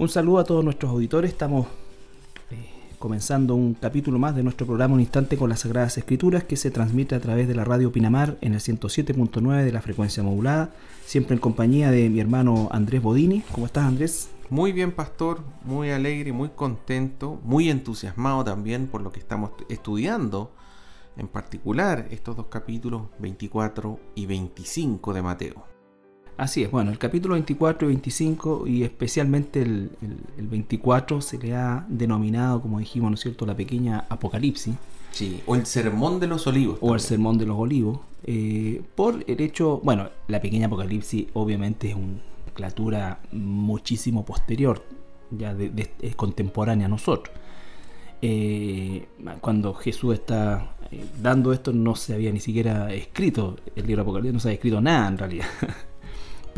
Un saludo a todos nuestros auditores. Estamos eh, comenzando un capítulo más de nuestro programa Un Instante con las Sagradas Escrituras que se transmite a través de la radio Pinamar en el 107.9 de la frecuencia modulada, siempre en compañía de mi hermano Andrés Bodini. ¿Cómo estás Andrés? Muy bien, pastor, muy alegre, muy contento, muy entusiasmado también por lo que estamos estudiando, en particular estos dos capítulos 24 y 25 de Mateo. Así es, bueno, el capítulo 24 y 25 y especialmente el, 24 se le ha denominado, como dijimos, ¿no es cierto?, la pequeña Apocalipsis. Sí, o el Sermón de los Olivos. O el Sermón de los Olivos, eh, por el hecho, bueno, la pequeña Apocalipsis obviamente es un, muchísimo posterior, ya de, es contemporánea a nosotros. Eh, cuando Jesús está eh, dando esto no se había ni siquiera escrito el libro Apocalipsis, no se había escrito nada en realidad.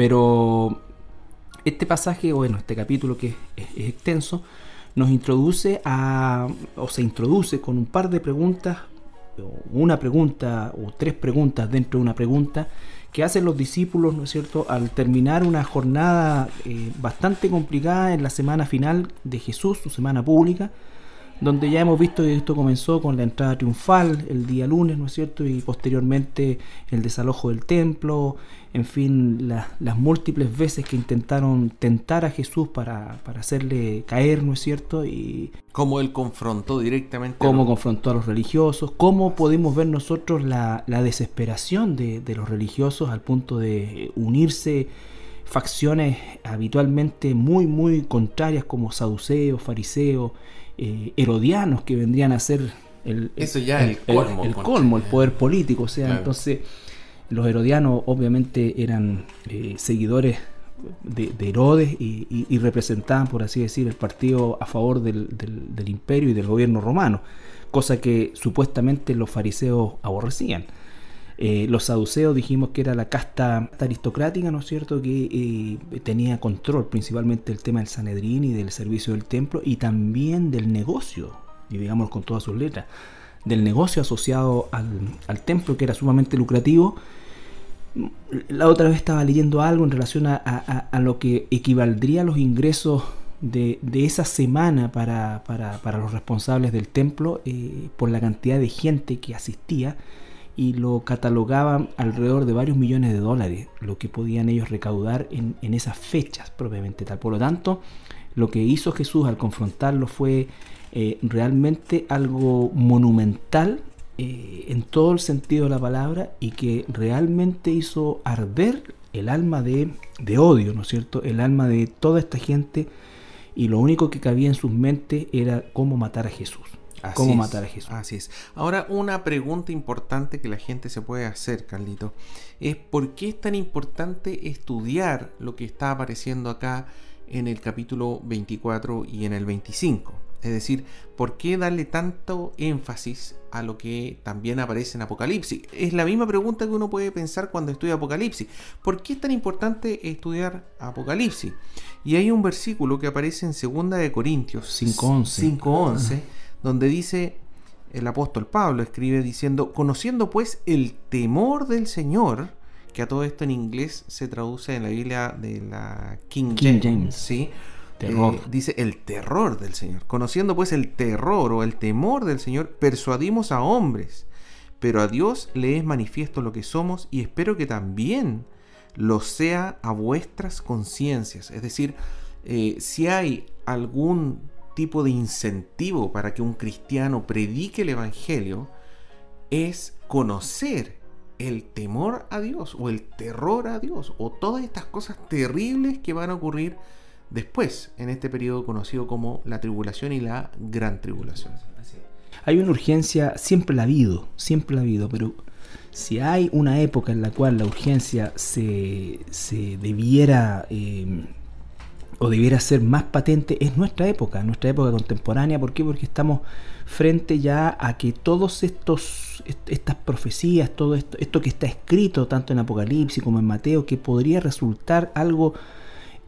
Pero este pasaje, bueno, este capítulo que es, extenso, nos introduce a, o se introduce con un par de preguntas, una pregunta o tres preguntas dentro de una pregunta, que hacen los discípulos, ¿no es cierto?, al terminar una jornada eh, bastante complicada en la semana final de Jesús, su semana pública, donde ya hemos visto que esto comenzó con la entrada triunfal el día lunes, ¿no es cierto? Y posteriormente el desalojo del templo, en fin, las múltiples veces que intentaron tentar a Jesús para, hacerle caer, ¿no es cierto? Y cómo él confrontó directamente. Cómo confrontó a los religiosos, cómo podemos ver nosotros la, desesperación de, de los religiosos al punto de unirse facciones habitualmente muy, muy contrarias como saduceos, fariseos, eh, herodianos que vendrían a ser el, Eso ya el, colmo, el, colmo, el poder político. O sea, entonces los herodianos obviamente eran eh, seguidores de, Herodes y, representaban, por así decir, el partido a favor del, imperio y del gobierno romano, cosa que supuestamente los fariseos aborrecían. Eh, los saduceos dijimos que era la casta aristocrática, ¿no es cierto?, que eh, tenía control principalmente del tema del Sanedrín y del servicio del templo y también del negocio, y digamos con todas sus letras, del negocio asociado al, templo que era sumamente lucrativo. La otra vez estaba leyendo algo en relación a, lo que equivaldría los ingresos de, esa semana para, los responsables del templo eh, por la cantidad de gente que asistía y lo catalogaban alrededor de varios millones de dólares, lo que podían ellos recaudar en, esas fechas propiamente tal. Por lo tanto, lo que hizo Jesús al confrontarlo fue eh, realmente algo monumental eh, en todo el sentido de la palabra y que realmente hizo arder el alma de, de odio, ¿no es cierto? El alma de toda esta gente y lo único que cabía en sus mentes era cómo matar a Jesús cómo matar a Jesús. Así es. Ahora, una pregunta importante que la gente se puede hacer, Carlito, es por qué es tan importante estudiar lo que está apareciendo acá en el capítulo 24 y en el 25. Es decir, ¿por qué darle tanto énfasis a lo que también aparece en Apocalipsis? Es la misma pregunta que uno puede pensar cuando estudia Apocalipsis. ¿Por qué es tan importante estudiar Apocalipsis? Y hay un versículo que aparece en 2 de Corintios 5.11. 5.11 donde dice el apóstol Pablo, escribe diciendo, conociendo pues el temor del Señor, que a todo esto en inglés se traduce en la Biblia de la King, James, ¿sí? Eh, dice el terror del Señor. Conociendo pues el terror o el temor del Señor, persuadimos a hombres, pero a Dios le es manifiesto lo que somos y espero que también lo sea a vuestras conciencias. Es decir, eh, si hay algún tipo de incentivo para que un cristiano predique el Evangelio es conocer el temor a Dios o el terror a Dios o todas estas cosas terribles que van a ocurrir después en este periodo conocido como la tribulación y la gran tribulación. Hay una urgencia, siempre la ha habido, siempre la ha habido, pero si hay una época en la cual la urgencia se, se debiera eh, o debiera ser más patente es nuestra época, nuestra época contemporánea. ¿Por qué? Porque estamos frente ya a que todos estos estas profecías, todo esto, esto que está escrito tanto en Apocalipsis como en Mateo, que podría resultar algo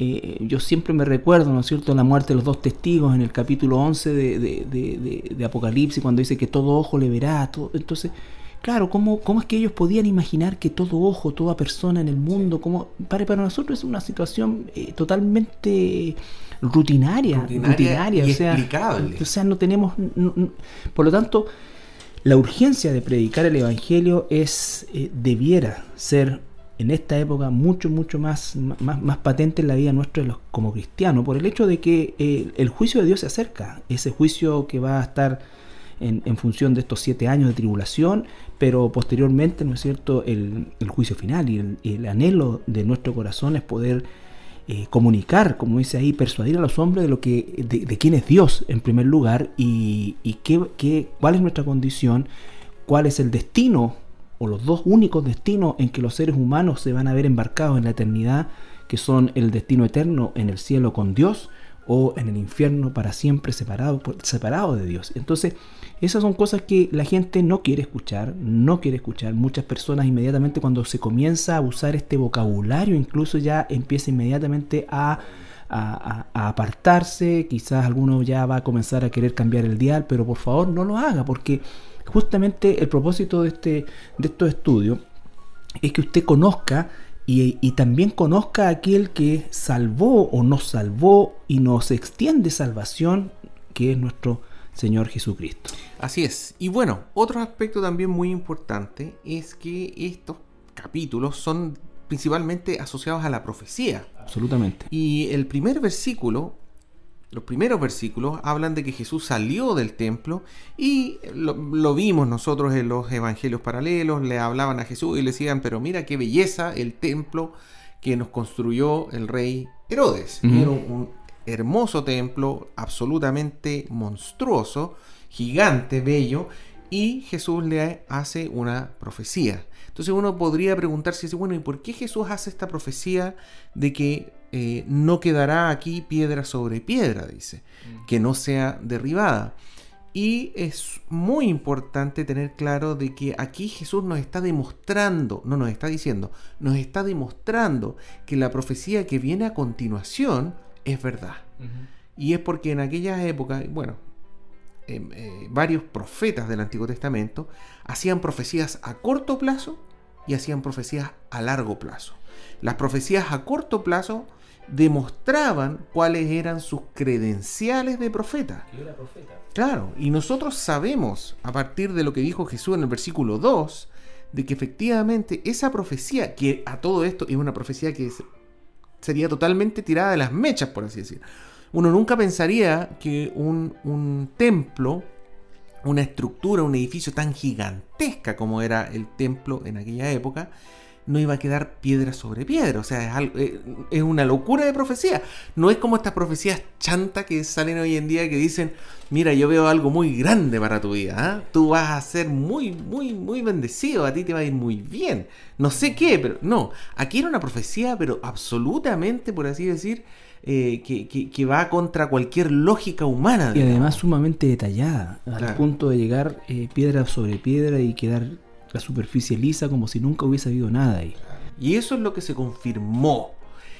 eh, yo siempre me recuerdo, ¿no es cierto?, la muerte de los dos testigos en el capítulo 11 de, de, de, Apocalipsis, cuando dice que todo ojo le verá. Todo, entonces, claro, ¿cómo, ¿cómo es que ellos podían imaginar que todo ojo, toda persona en el mundo, como para, para nosotros es una situación eh, totalmente rutinaria, rutinaria, o, sea, o sea, no tenemos, por lo tanto, la urgencia de predicar el Evangelio es, eh, debiera ser en esta época mucho, mucho más, más, patente en la vida nuestra como cristianos, por el hecho de que eh, el juicio de Dios se acerca, ese juicio que va a estar en, función de estos siete años de tribulación, pero posteriormente, ¿no es cierto?, el, juicio final y el, anhelo de nuestro corazón es poder eh, comunicar, como dice ahí, persuadir a los hombres de lo que, de, quién es Dios en primer lugar y, qué, qué, cuál es nuestra condición, cuál es el destino o los dos únicos destinos en que los seres humanos se van a ver embarcados en la eternidad, que son el destino eterno en el cielo con Dios o en el infierno para siempre separado, separado de Dios. Entonces, esas son cosas que la gente no quiere escuchar, no quiere escuchar. Muchas personas inmediatamente cuando se comienza a usar este vocabulario, incluso ya empieza inmediatamente a, a, apartarse, quizás alguno ya va a comenzar a querer cambiar el dial, pero por favor no lo haga, porque justamente el propósito de, este, de estos estudios es que usted conozca y, también conozca a aquel que salvó o nos salvó y nos extiende salvación, que es nuestro Señor Jesucristo. Así es. Y bueno, otro aspecto también muy importante es que estos capítulos son principalmente asociados a la profecía. Absolutamente. Y el primer versículo los primeros versículos hablan de que Jesús salió del templo y lo, vimos nosotros en los evangelios paralelos, le hablaban a Jesús y le decían, pero mira qué belleza el templo que nos construyó el rey Herodes. Era un hermoso templo, absolutamente monstruoso, gigante, bello, y Jesús le hace una profecía. Entonces uno podría preguntarse, bueno, ¿y por qué Jesús hace esta profecía de que eh, no quedará aquí piedra sobre piedra, dice, mm. que no sea derribada. Y es muy importante tener claro de que aquí Jesús nos está demostrando, no nos está diciendo, nos está demostrando que la profecía que viene a continuación es verdad. Y es porque en aquellas épocas, bueno, em, eh, varios profetas del Antiguo Testamento hacían profecías a corto plazo y hacían profecías a largo plazo. Las profecías a corto plazo demostraban cuáles eran sus credenciales de profeta. Era profeta. Claro, y nosotros sabemos, a partir de lo que dijo Jesús en el versículo 2, de que efectivamente esa profecía, que a todo esto es una profecía que sería totalmente tirada de las mechas, por así decir. Uno nunca pensaría que un, templo, una estructura, un edificio tan gigantesca como era el templo en aquella época, no iba a quedar piedra sobre piedra. O sea, es, eh, es, una locura de profecía. No es como estas profecías chantas que salen hoy en día que dicen, mira, yo veo algo muy grande para tu vida. ¿ah? Tú vas a ser muy, muy, muy bendecido. A ti te va a ir muy bien. No sé qué, pero no. Aquí era una profecía, pero absolutamente, por así decir, eh, que, va contra cualquier lógica humana. Y además sumamente detallada, al punto de llegar eh, piedra sobre piedra y quedar la superficie lisa como si nunca hubiese habido nada ahí. Y eso es lo que se confirmó.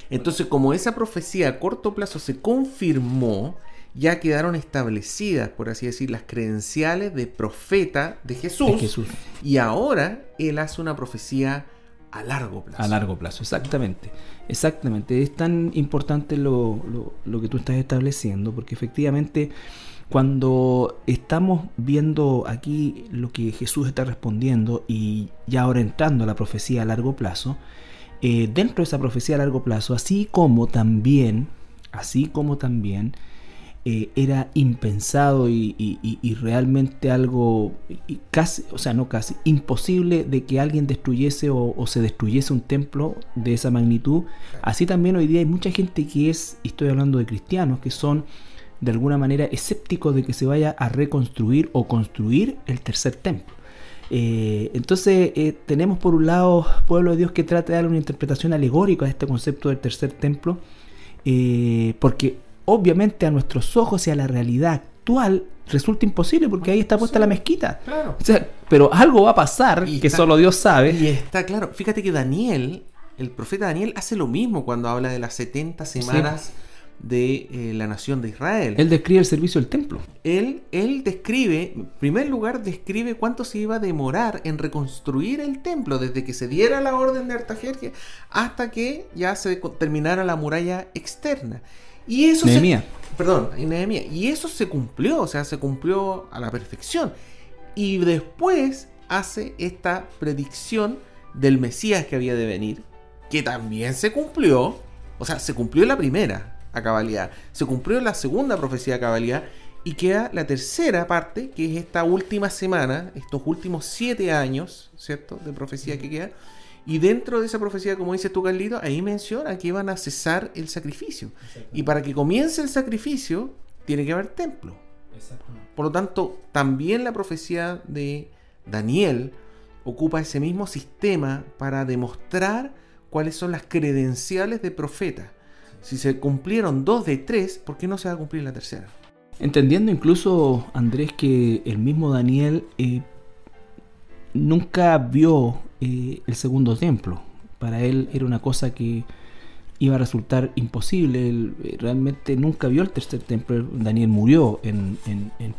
Entonces, como esa profecía a corto plazo se confirmó, ya quedaron establecidas, por así decir, las credenciales de profeta de Jesús. Jesús. Y ahora él hace una profecía a largo plazo. A largo plazo, exactamente. Exactamente. Es tan importante lo, lo que tú estás estableciendo, porque efectivamente cuando estamos viendo aquí lo que Jesús está respondiendo y ya ahora entrando a la profecía a largo plazo, eh, dentro de esa profecía a largo plazo, así como también, así como también eh, era impensado y, realmente algo casi, o sea, no casi, imposible de que alguien destruyese o, o, se destruyese un templo de esa magnitud. Así también hoy día hay mucha gente que es, y estoy hablando de cristianos, que son de alguna manera escéptico de que se vaya a reconstruir o construir el tercer templo. Eh, entonces eh, tenemos por un lado pueblo de Dios que trata de dar una interpretación alegórica a este concepto del tercer templo, porque obviamente a nuestros ojos y a la realidad actual resulta imposible porque ahí está puesta la mezquita. pero algo va a pasar que solo Dios sabe. Y está claro. Fíjate que Daniel, el profeta Daniel, hace lo mismo cuando habla de las 70 semanas de eh, la nación de Israel. Él describe el servicio del templo. Él, él describe, en primer lugar, describe cuánto se iba a demorar en reconstruir el templo, desde que se diera la orden de Artajerjes hasta que ya se terminara la muralla externa. Y eso Nehemia. perdón, Nehemia. Y eso se cumplió, o sea, se cumplió a la perfección. Y después hace esta predicción del Mesías que había de venir, que también se cumplió. O sea, se cumplió la primera, a cabalidad. Se cumplió la segunda profecía a cabalidad y queda la tercera parte, que es esta última semana, estos últimos siete años, ¿cierto?, de profecía que queda. Y dentro de esa profecía, como dices tú, Carlito, ahí menciona que iban a cesar el sacrificio. Y para que comience el sacrificio, tiene que haber templo. Por lo tanto, también la profecía de Daniel ocupa ese mismo sistema para demostrar cuáles son las credenciales de profeta. Si se cumplieron dos de tres, ¿por qué no se va a cumplir la tercera? Entendiendo incluso, Andrés, que el mismo Daniel eh, nunca vio eh, el segundo templo. Para él era una cosa que iba a resultar imposible. Él eh, realmente nunca vio el tercer templo. Daniel murió en,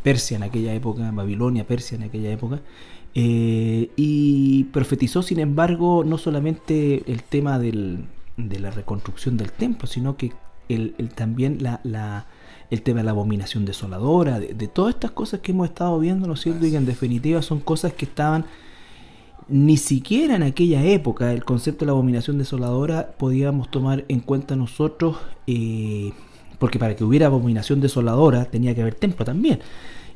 Persia en aquella época, en Babilonia, Persia en aquella época. y profetizó, sin embargo, no solamente el tema del, de la reconstrucción del templo, sino que el, también la, el tema de la abominación desoladora, de, todas estas cosas que hemos estado viendo, ¿no es cierto? Y que en definitiva son cosas que estaban ni siquiera en aquella época el concepto de la abominación desoladora podíamos tomar en cuenta nosotros, eh, porque para que hubiera abominación desoladora tenía que haber templo también.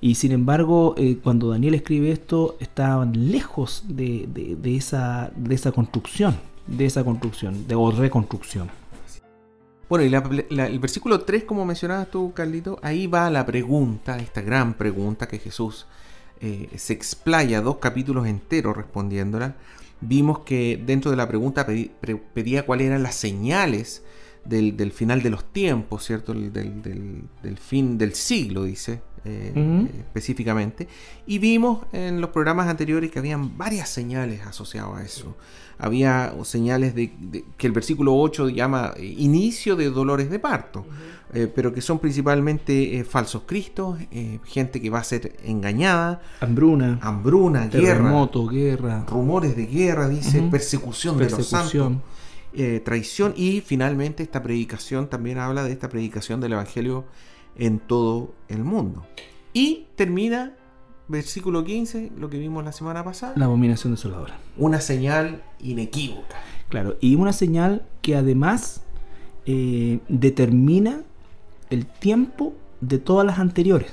Y sin embargo, eh, cuando Daniel escribe esto, estaban lejos de, esa, construcción de esa construcción, de, o reconstrucción. Bueno, y el versículo 3, como mencionabas tú, Carlito, ahí va la pregunta, esta gran pregunta que Jesús eh, se explaya dos capítulos enteros respondiéndola. Vimos que dentro de la pregunta pedía cuáles eran las señales del, final de los tiempos, ¿cierto? Del, del, fin del siglo, dice eh, específicamente. Y vimos en los programas anteriores que habían varias señales asociadas a eso. Había señales de, que el versículo 8 llama eh, inicio de dolores de parto, eh, pero que son principalmente falsos cristos, gente que va a ser engañada, hambruna, hambruna, terremoto, guerra, rumores de guerra, dice, persecución, de los santos. traición. Y finalmente esta predicación también habla de esta predicación del Evangelio en todo el mundo. Y termina versículo 15, lo que vimos la semana pasada. La abominación desoladora. Una señal inequívoca. Claro, y una señal que además eh, determina el tiempo de todas las anteriores.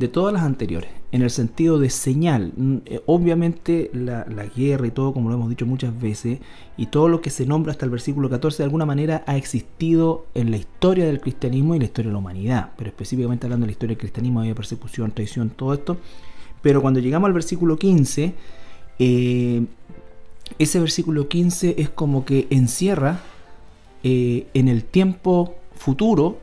De todas las anteriores en el sentido de señal. Mm, eh, obviamente la, guerra y todo, como lo hemos dicho muchas veces, y todo lo que se nombra hasta el versículo 14 de alguna manera ha existido en la historia del cristianismo y la historia de la humanidad. Pero específicamente hablando de la historia del cristianismo, había persecución, traición, todo esto. Pero cuando llegamos al versículo 15, eh, ese versículo 15 es como que encierra eh, en el tiempo futuro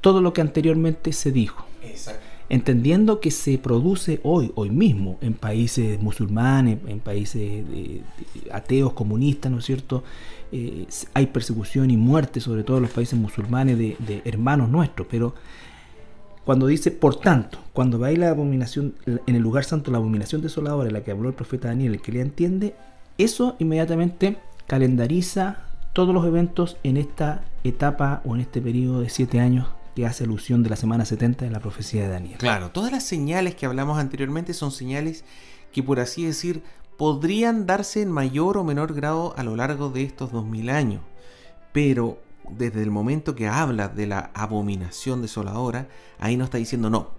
todo lo que anteriormente se dijo. Exacto entendiendo que se produce hoy, hoy mismo, en países musulmanes, en países ateos, comunistas, ¿no es cierto? Eh, hay persecución y muerte, sobre todo en los países musulmanes, de, hermanos nuestros, pero cuando dice, por tanto, cuando va la abominación, en el lugar santo, la abominación desoladora en la que habló el profeta Daniel, el que le entiende, eso inmediatamente calendariza todos los eventos en esta etapa o en este periodo de siete años que hace alusión de la semana 70 de la profecía de Daniel. Claro, todas las señales que hablamos anteriormente son señales que por así decir podrían darse en mayor o menor grado a lo largo de estos 2000 años. Pero desde el momento que habla de la abominación desoladora, ahí nos está diciendo no.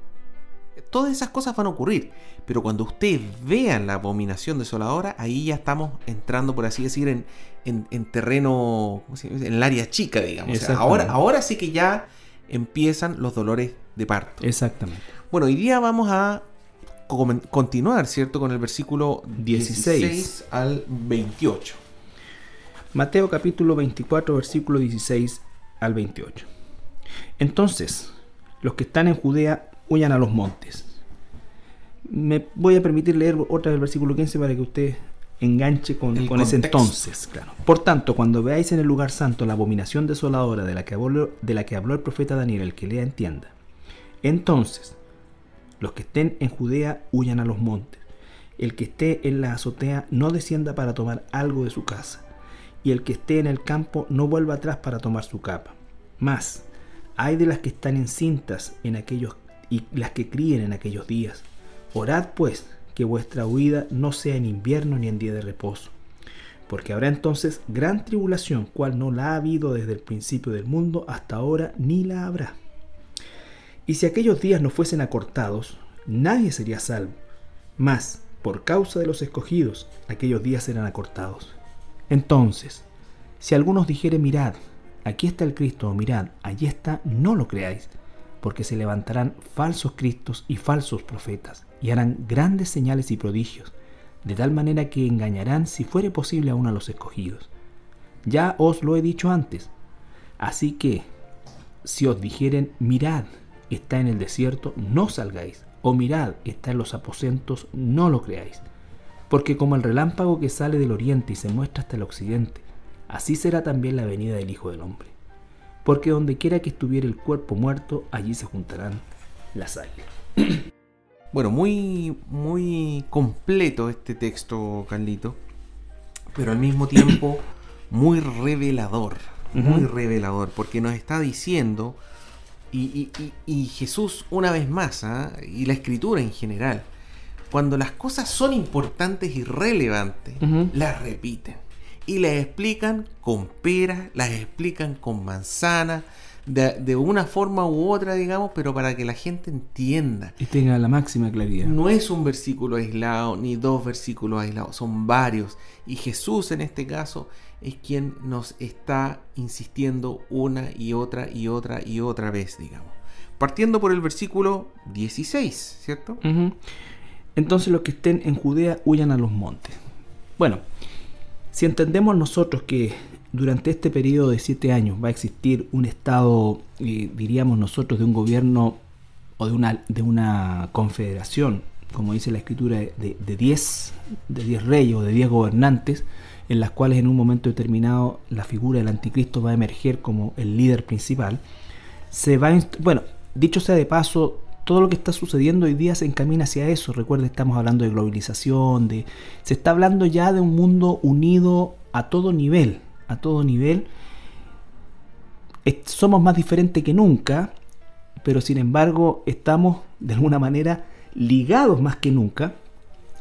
Todas esas cosas van a ocurrir, pero cuando ustedes vean la abominación desoladora, ahí ya estamos entrando, por así decir, en, en, terreno, en el área chica, digamos. ahora, ahora sí que ya empiezan los dolores de parto. Exactamente. Bueno, hoy día vamos a continuar, ¿cierto? Con el versículo 16, al 28. Mateo capítulo 24, versículo 16 al 28. Entonces, los que están en Judea huyan a los montes. Me voy a permitir leer otra del versículo 15 para que usted enganche con, ese entonces. Claro. Por tanto, cuando veáis en el lugar santo la abominación desoladora de la, que habló, de la que habló el profeta Daniel, el que lea entienda, entonces los que estén en Judea huyan a los montes. El que esté en la azotea no descienda para tomar algo de su casa. Y el que esté en el campo no vuelva atrás para tomar su capa. Más, hay de las que están encintas en aquellos y las que críen en aquellos días. Orad pues que vuestra huida no sea en invierno ni en día de reposo. Porque habrá entonces gran tribulación, cual no la ha habido desde el principio del mundo hasta ahora, ni la habrá. Y si aquellos días no fuesen acortados, nadie sería salvo. Mas, por causa de los escogidos, aquellos días serán acortados. Entonces, si algunos dijere, mirad, aquí está el Cristo, o mirad, allí está, no lo creáis, porque se levantarán falsos Cristos y falsos profetas, y harán grandes señales y prodigios, de tal manera que engañarán si fuere posible aún a los escogidos. Ya os lo he dicho antes. Así que, si os dijeren, mirad, está en el desierto, no salgáis, o mirad, está en los aposentos, no lo creáis. Porque como el relámpago que sale del oriente y se muestra hasta el occidente, así será también la venida del Hijo del Hombre. Porque donde quiera que estuviera el cuerpo muerto, allí se juntarán las águilas. Bueno, muy, muy completo este texto, Carlito, pero al mismo tiempo muy revelador, muy revelador, porque nos está diciendo, y, Jesús una vez más, ¿ah? y la escritura en general, cuando las cosas son importantes y relevantes, las repiten. Y las explican con peras, las explican con manzanas, de, una forma u otra, digamos, pero para que la gente entienda. Y tenga la máxima claridad. No es un versículo aislado, ni dos versículos aislados, son varios. Y Jesús en este caso es quien nos está insistiendo una y otra y otra y otra vez, digamos. Partiendo por el versículo 16, ¿cierto? Entonces los que estén en Judea huyan a los montes. Bueno, si entendemos nosotros que durante este periodo de siete años va a existir un Estado, eh, diríamos nosotros, de un gobierno o de una, de una confederación, como dice la escritura, de 10 de diez reyes o de 10 gobernantes, en las cuales en un momento determinado la figura del anticristo va a emerger como el líder principal, se va bueno, dicho sea de paso, todo lo que está sucediendo hoy día se encamina hacia eso. Recuerda, estamos hablando de globalización, de se está hablando ya de un mundo unido a todo nivel, a todo nivel. Somos más diferentes que nunca, pero sin embargo estamos de alguna manera ligados más que nunca.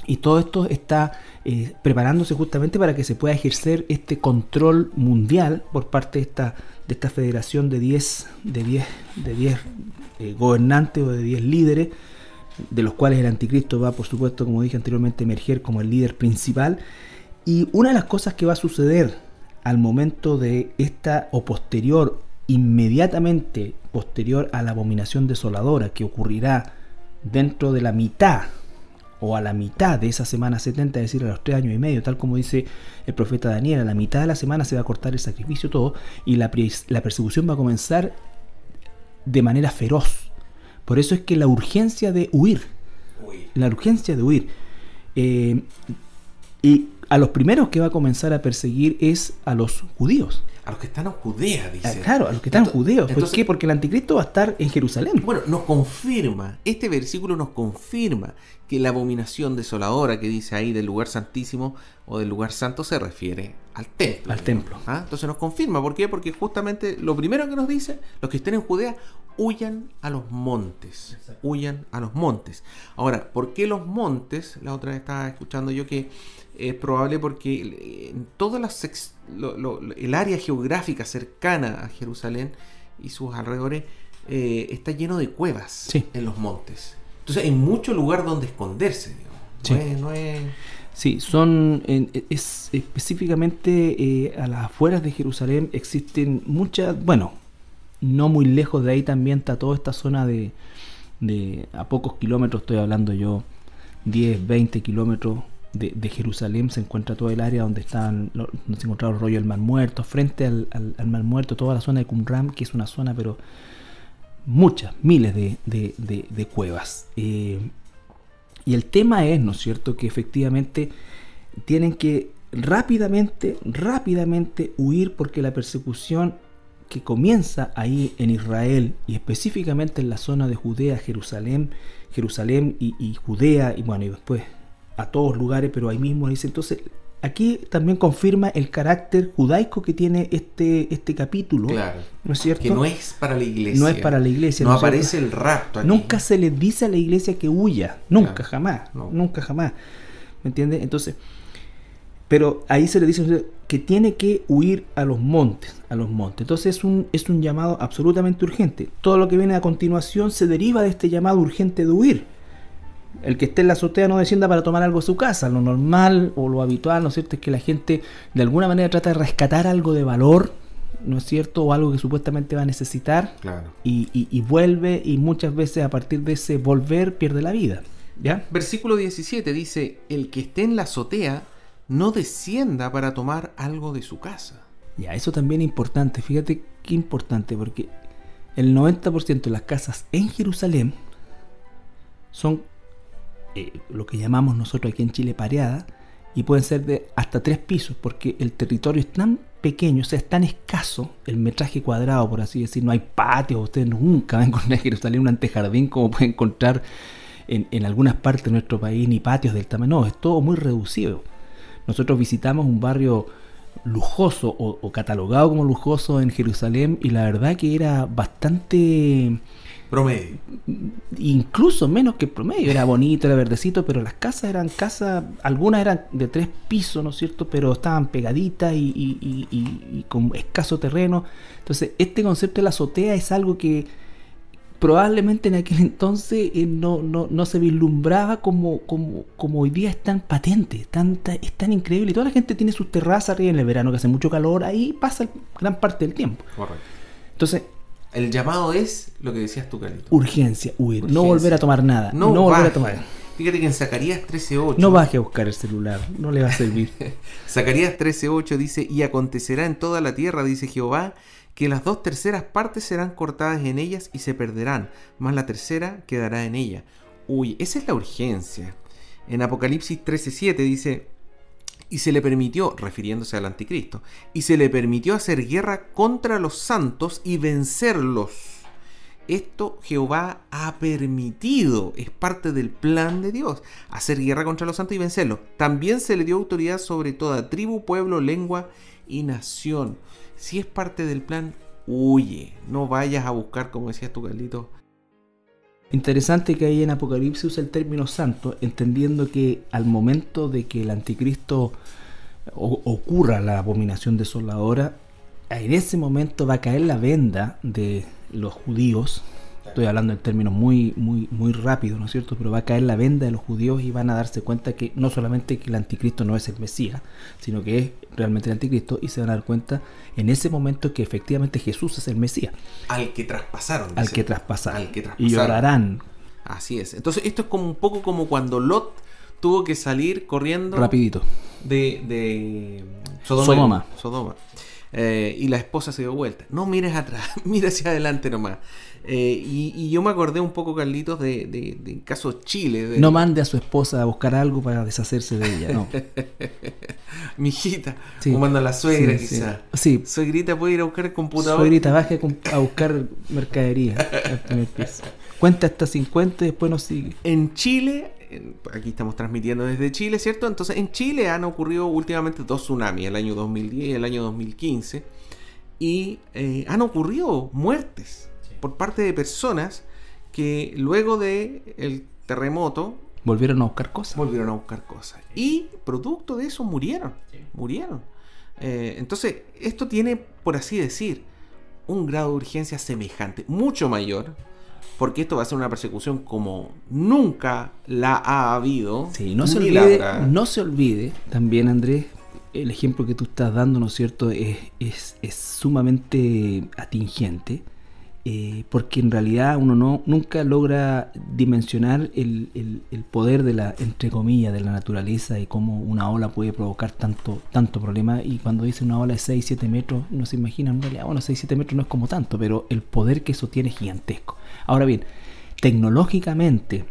Y todo esto está eh, preparándose justamente para que se pueda ejercer este control mundial por parte de esta, de esta federación de 10 de 10, de 10 eh, gobernantes o de 10 líderes, de los cuales el anticristo va, por supuesto, como dije anteriormente, a emerger como el líder principal. Y una de las cosas que va a suceder al momento de esta o posterior, inmediatamente posterior a la abominación desoladora que ocurrirá dentro de la mitad o a la mitad de esa semana 70, es decir, a los tres años y medio, tal como dice el profeta Daniel, a la mitad de la semana se va a cortar el sacrificio todo y la, la persecución va a comenzar de manera feroz. Por eso es que la urgencia de huir, la urgencia de huir, eh, y a los primeros que va a comenzar a perseguir es a los judíos. A los que están en Judea, dice. Ah, claro, a los que están en Judea. ¿Por qué? Porque el anticristo va a estar en Jerusalén. Bueno, nos confirma, este versículo nos confirma que la abominación desoladora que dice ahí del lugar santísimo o del lugar santo se refiere al templo. Al templo. ¿Ah? Entonces nos confirma, ¿por qué? Porque justamente lo primero que nos dice, los que estén en Judea, huyan a los montes. Huyan a los montes. Ahora, ¿por qué los montes? La otra vez estaba escuchando yo que es probable porque en todas las el área geográfica cercana a Jerusalén y sus alrededores eh, está lleno de cuevas en los montes. Entonces hay mucho lugar donde esconderse. sí. son es, específicamente eh, a las afueras de Jerusalén existen muchas, bueno, no muy lejos de ahí también está toda esta zona de, de a pocos kilómetros, estoy hablando yo, 10, 20 kilómetros de, Jerusalén se encuentra todo el área donde están donde se encontraba el rollo del Mar Muerto, frente al, Mar Muerto, toda la zona de Qumran, que es una zona, pero muchas, miles de, cuevas. Eh, y el tema es, ¿no es cierto?, que efectivamente tienen que rápidamente, rápidamente huir porque la persecución que comienza ahí en Israel y específicamente en la zona de Judea, Jerusalén, Jerusalén y, Judea y bueno, y después a todos lugares, pero ahí mismo dice, entonces aquí también confirma el carácter judaico que tiene este, este capítulo. Claro. ¿No es cierto? Que no es para la iglesia. No es para la iglesia. No, aparece el rapto aquí. Nunca se le dice a la iglesia que huya. Nunca, jamás. Nunca, jamás. ¿Me entiendes? Entonces, pero ahí se le dice que tiene que huir a los montes, a los montes. Entonces es un, es un llamado absolutamente urgente. Todo lo que viene a continuación se deriva de este llamado urgente de huir. El que esté en la azotea no descienda para tomar algo a su casa. Lo normal o lo habitual, ¿no es cierto?, es que la gente de alguna manera trata de rescatar algo de valor, ¿no es cierto?, o algo que supuestamente va a necesitar. Claro. Y, y vuelve y muchas veces a partir de ese volver pierde la vida. ¿Ya? Versículo 17 dice, el que esté en la azotea no descienda para tomar algo de su casa. Ya, eso también es importante. Fíjate qué importante, porque el 90% de las casas en Jerusalén son eh, lo que llamamos nosotros aquí en Chile pareadas y pueden ser de hasta tres pisos, porque el territorio es tan pequeño, o sea, es tan escaso el metraje cuadrado, por así decir. No hay patio, ustedes nunca van a encontrar en Jerusalén un antejardín como pueden encontrar en, en algunas partes de nuestro país, ni patios del tamaño. No, es todo muy reducido. Nosotros visitamos un barrio lujoso o, catalogado como lujoso en Jerusalén y la verdad que era bastante promedio incluso menos que promedio era bonito era verdecito pero las casas eran casas algunas eran de tres pisos no es cierto pero estaban pegaditas y, y con escaso terreno entonces este concepto de la azotea es algo que probablemente en aquel entonces eh, no, no, se vislumbraba como, como, como hoy día es tan patente, es tan increíble. Y toda la gente tiene sus terrazas arriba en el verano que hace mucho calor, ahí pasa gran parte del tiempo. Correcto. Entonces, el llamado es lo que decías tú, Carlito. Urgencia, huir, no volver a tomar nada, no, volver a tomar. Fíjate que en Zacarías 13.8. No baje a buscar el celular, no le va a servir. Zacarías 13.8 dice: Y acontecerá en toda la tierra, dice Jehová, que las dos terceras partes serán cortadas en ellas y se perderán, más la tercera quedará en ella. Uy, esa es la urgencia. En Apocalipsis 13:7 dice, y se le permitió, refiriéndose al anticristo, y se le permitió hacer guerra contra los santos y vencerlos. Esto Jehová ha permitido, es parte del plan de Dios, hacer guerra contra los santos y vencerlos. También se le dio autoridad sobre toda tribu, pueblo, lengua y nación si es parte del plan, huye. No vayas a buscar, como decías tú, Carlito. Interesante que ahí en Apocalipsis usa el término santo, entendiendo que al momento de que el anticristo ocurra la abominación desoladora, en ese momento va a caer la venda de los judíos Estoy hablando en términos muy, muy, muy rápidos, ¿no es cierto? Pero va a caer la venda de los judíos y van a darse cuenta que no solamente que el anticristo no es el Mesías, sino que es realmente el anticristo y se van a dar cuenta en ese momento que efectivamente Jesús es el Mesías. Al que traspasaron. Al que traspasaron. Al que traspasaron. Y llorarán. Así es. Entonces esto es como un poco como cuando Lot tuvo que salir corriendo. Rapidito. De, de Sodoma. Sodoma. Eh, y la esposa se dio vuelta. No mires atrás, mira hacia adelante nomás. Eh, y, yo me acordé un poco, Carlitos, de, de, caso Chile. No mande a su esposa a buscar algo para deshacerse de ella, no. Mi hijita, o manda a la suegra quizá. Sí. Suegrita puede ir a buscar el computador. Suegrita, baje a buscar mercadería Cuenta hasta 50 y después nos sigue. En Chile, aquí estamos transmitiendo desde Chile, ¿cierto? Entonces, en Chile han ocurrido últimamente dos tsunamis, el año 2010 y el año 2015. Y eh, han ocurrido muertes por parte de personas que luego de el terremoto volvieron a buscar cosas. Volvieron a buscar cosas. Y producto de eso murieron. Murieron. Eh, entonces, esto tiene, por así decir, un grado de urgencia semejante, mucho mayor, porque esto va a ser una persecución como nunca la ha habido. Sí, no se olvide, no se olvide también, Andrés, el ejemplo que tú estás dando, ¿no es cierto?, es, es, es sumamente atingente eh, porque en realidad uno no nunca logra dimensionar el, poder de la, entre comillas, de la naturaleza y cómo una ola puede provocar tanto, tanto problema. Y cuando dice una ola de 6, 7 metros, uno se imagina en realidad, bueno, 6, 7 metros no es como tanto, pero el poder que eso tiene es gigantesco. Ahora bien, tecnológicamente,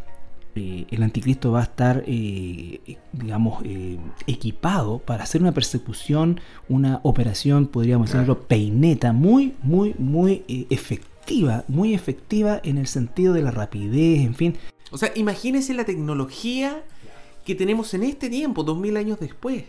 eh, el anticristo va a estar, eh, digamos, eh, equipado para hacer una persecución, una operación, podríamos decirlo, peineta, muy, muy, muy efectiva, muy efectiva en el sentido de la rapidez, en fin. O sea, imagínense la tecnología que tenemos en este tiempo, dos mil años después.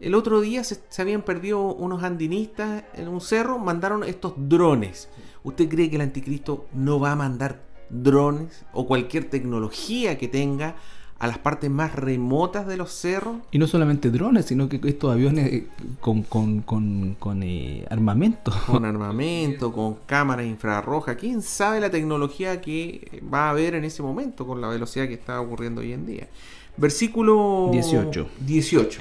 El otro día se, se, habían perdido unos andinistas en un cerro, mandaron estos drones. ¿Usted cree que el anticristo no va a mandar drones o cualquier tecnología que tenga a las partes más remotas de los cerros. Y no solamente drones, sino que estos aviones eh, con, con, con, con eh, armamento. Con armamento, con cámaras infrarrojas. ¿Quién sabe la tecnología que va a haber en ese momento con la velocidad que está ocurriendo hoy en día? Versículo 18. 18.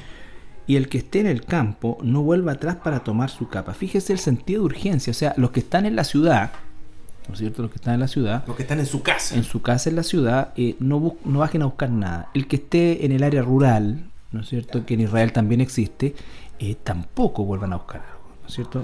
Y el que esté en el campo no vuelva atrás para tomar su capa. Fíjese el sentido de urgencia. O sea, los que están en la ciudad, ¿no es cierto? Los que están en la ciudad. Los que están en su casa. En su casa en la ciudad, eh, no, no bajen a buscar nada. El que esté en el área rural, ¿no es cierto? Que en Israel también existe, eh, tampoco vuelvan a buscar algo, ¿no es cierto?